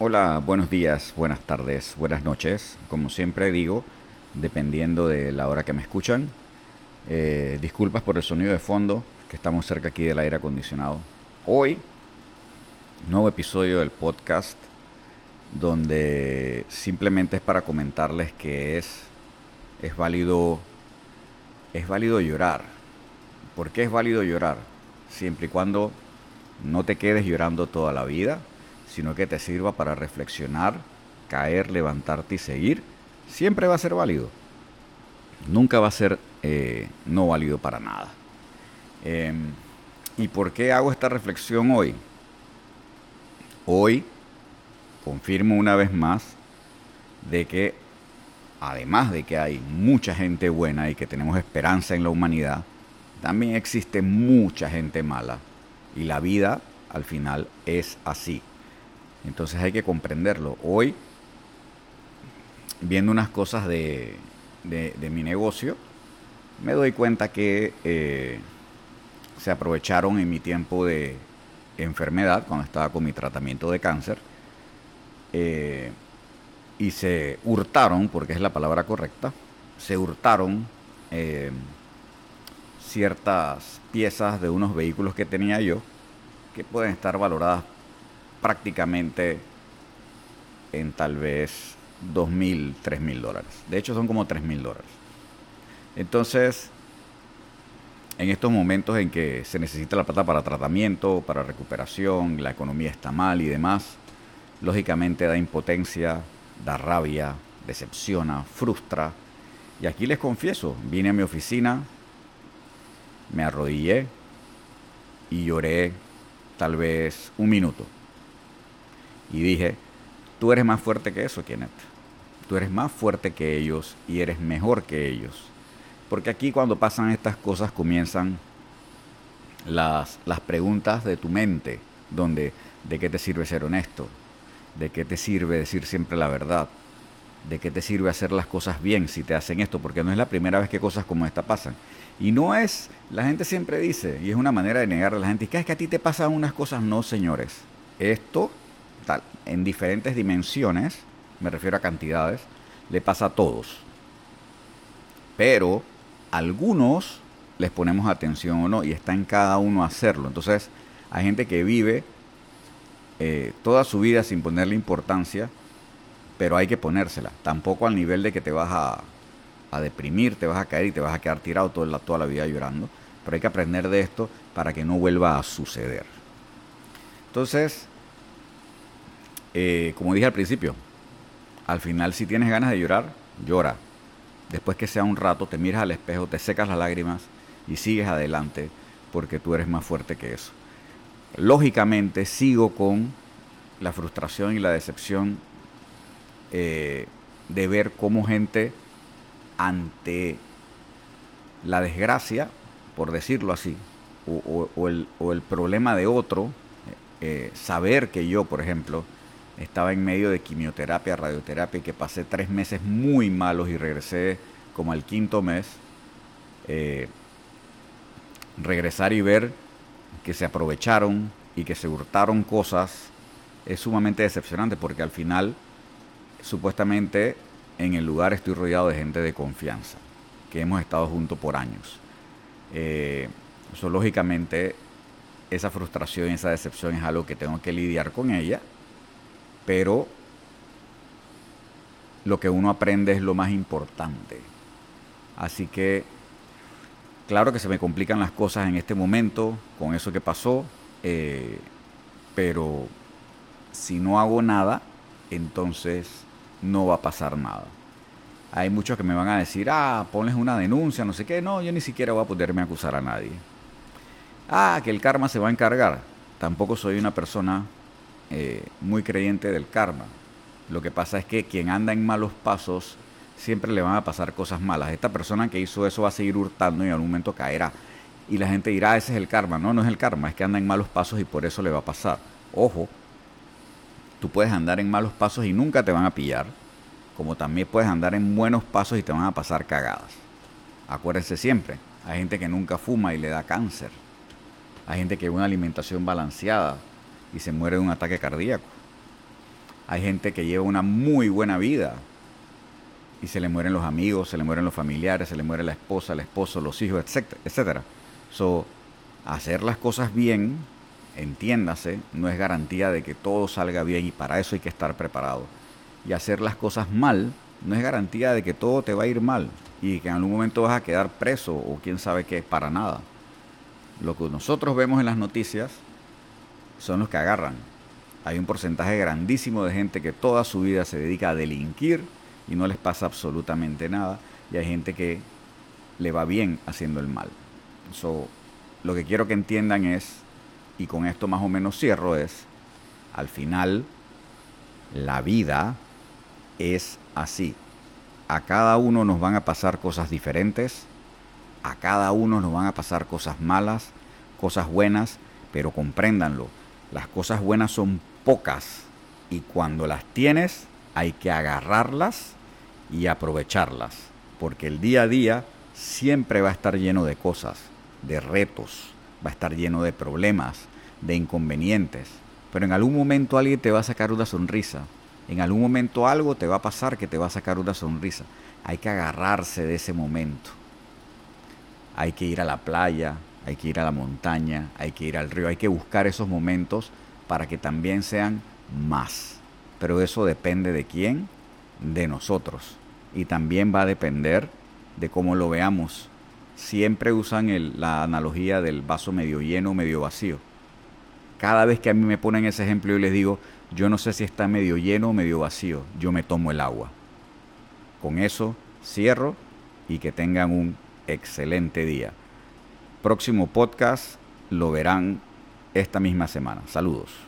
Hola, buenos días, buenas tardes, buenas noches. Como siempre digo, dependiendo de la hora que me escuchan. Eh, disculpas por el sonido de fondo, que estamos cerca aquí del aire acondicionado. Hoy, nuevo episodio del podcast, donde simplemente es para comentarles que es, es válido, es válido llorar. ¿Por qué es válido llorar? Siempre y cuando no te quedes llorando toda la vida sino que te sirva para reflexionar, caer, levantarte y seguir, siempre va a ser válido. Nunca va a ser eh, no válido para nada. Em, ¿Y por qué hago esta reflexión hoy? Hoy confirmo una vez más de que, además de que hay mucha gente buena y que tenemos esperanza en la humanidad, también existe mucha gente mala. Y la vida al final es así. Entonces hay que comprenderlo. Hoy, viendo unas cosas de, mi negocio, me doy cuenta que eh, se aprovecharon en mi tiempo de enfermedad, cuando estaba con mi tratamiento de cáncer, eh, y se hurtaron, porque es la palabra correcta, se hurtaron eh, ciertas piezas de unos vehículos que tenía yo, que pueden estar valoradas prácticamente en tal vez dos mil, tres mil dólares. De hecho son como tres mil dólares. Entonces, en estos momentos en que se necesita la plata para tratamiento, para recuperación, la economía está mal y demás, lógicamente da impotencia, da rabia, decepciona, frustra. Y aquí les confieso, vine a mi oficina, me arrodillé y lloré tal vez un minuto y dije, tú eres más fuerte que eso, Kenneth. Tú eres más fuerte que ellos y eres mejor que ellos. Porque aquí cuando pasan estas cosas comienzan las, las preguntas de tu mente, donde de qué te sirve ser honesto, de qué te sirve decir siempre la verdad, de qué te sirve hacer las cosas bien si te hacen esto, porque no es la primera vez que cosas como esta pasan. Y no es, la gente siempre dice, y es una manera de negar a la gente, que es que a ti te pasan unas cosas, no señores. Esto en diferentes dimensiones, me refiero a cantidades, le pasa a todos. Pero algunos les ponemos atención o no y está en cada uno hacerlo. Entonces hay gente que vive eh, toda su vida sin ponerle importancia, pero hay que ponérsela. Tampoco al nivel de que te vas a, a deprimir, te vas a caer y te vas a quedar tirado toda la, toda la vida llorando. Pero hay que aprender de esto para que no vuelva a suceder. Entonces, eh, como dije al principio, al final si tienes ganas de llorar, llora. Después que sea un rato, te miras al espejo, te secas las lágrimas y sigues adelante porque tú eres más fuerte que eso. Lógicamente sigo con la frustración y la decepción eh, de ver cómo gente ante la desgracia, por decirlo así, o, el, problema de otro, eh, saber que yo, por ejemplo, estaba en medio de quimioterapia, radioterapia y que pasé tres meses muy malos y regresé como al quinto mes. Eh, regresar y ver que se aprovecharon y que se hurtaron cosas es sumamente decepcionante porque al final supuestamente en el lugar estoy rodeado de gente de confianza, que hemos estado juntos por años. Eh, lógicamente esa frustración, esa decepción es algo que tengo que lidiar con ella pero lo que uno aprende es lo más importante. Así que, claro que se me complican las cosas en este momento con eso que pasó, eh, pero si no hago nada, entonces no va a pasar nada. Hay muchos que me van a decir, ah, ponles una denuncia, no sé qué. No, yo ni siquiera voy a poderme acusar a nadie. Ah, que el karma se va a encargar. Tampoco soy una persona eh, muy creyente del karma. Lo que pasa es que quien anda en malos pasos siempre le van a pasar cosas malas. Esta persona que hizo eso va a seguir hurtando y en algún momento caerá. Y la gente dirá, ese es el karma. No, no es el karma, es que anda en malos pasos y por eso le va a pasar. Ojo, tú puedes andar en malos pasos y nunca te van a pillar, como también puedes andar en buenos pasos y te van a pasar cagadas. Acuérdense siempre, hay gente que nunca fuma y le da cáncer. Hay gente que una alimentación balanceada y se muere de un ataque cardíaco. Hay gente que lleva una muy buena vida y se le mueren los amigos, se le mueren los familiares, se le muere la esposa, el esposo, los hijos, etcétera. So, hacer las cosas bien, entiéndase, no es garantía de que todo salga bien y para eso hay que estar preparado. Y hacer las cosas mal no es garantía de que todo te va a ir mal y que en algún momento vas a quedar preso o quién sabe qué, para nada. Lo que nosotros vemos en las noticias son los que agarran. Hay un porcentaje grandísimo de gente que toda su vida se dedica a delinquir y no les pasa absolutamente nada. Y hay gente que le va bien haciendo el mal. So, lo que quiero que entiendan es, y con esto más o menos cierro, es, al final, la vida es así. A cada uno nos van a pasar cosas diferentes, a cada uno nos van a pasar cosas malas, cosas buenas, pero compréndanlo, las cosas buenas son pocas y cuando las tienes hay que agarrarlas y aprovecharlas, porque el día a día siempre va a estar lleno de cosas, de retos, va a estar lleno de problemas, de inconvenientes, pero en algún momento alguien te va a sacar una sonrisa, en algún momento algo te va a pasar que te va a sacar una sonrisa. Hay que agarrarse de ese momento. Hay que ir a la playa, hay que ir a la montaña, hay que ir al río, hay que buscar esos momentos para que también sean más. Pero eso depende de quién, de nosotros. Y también va a depender de cómo lo veamos. Siempre usan la analogía del vaso medio lleno, medio vacío. Cada vez que a mí me ponen ese ejemplo, yo les digo, yo no sé si está medio lleno o medio vacío, yo me tomo el agua. Con eso cierro y que tengan un excelente día. Próximo podcast lo verán esta misma semana. Saludos.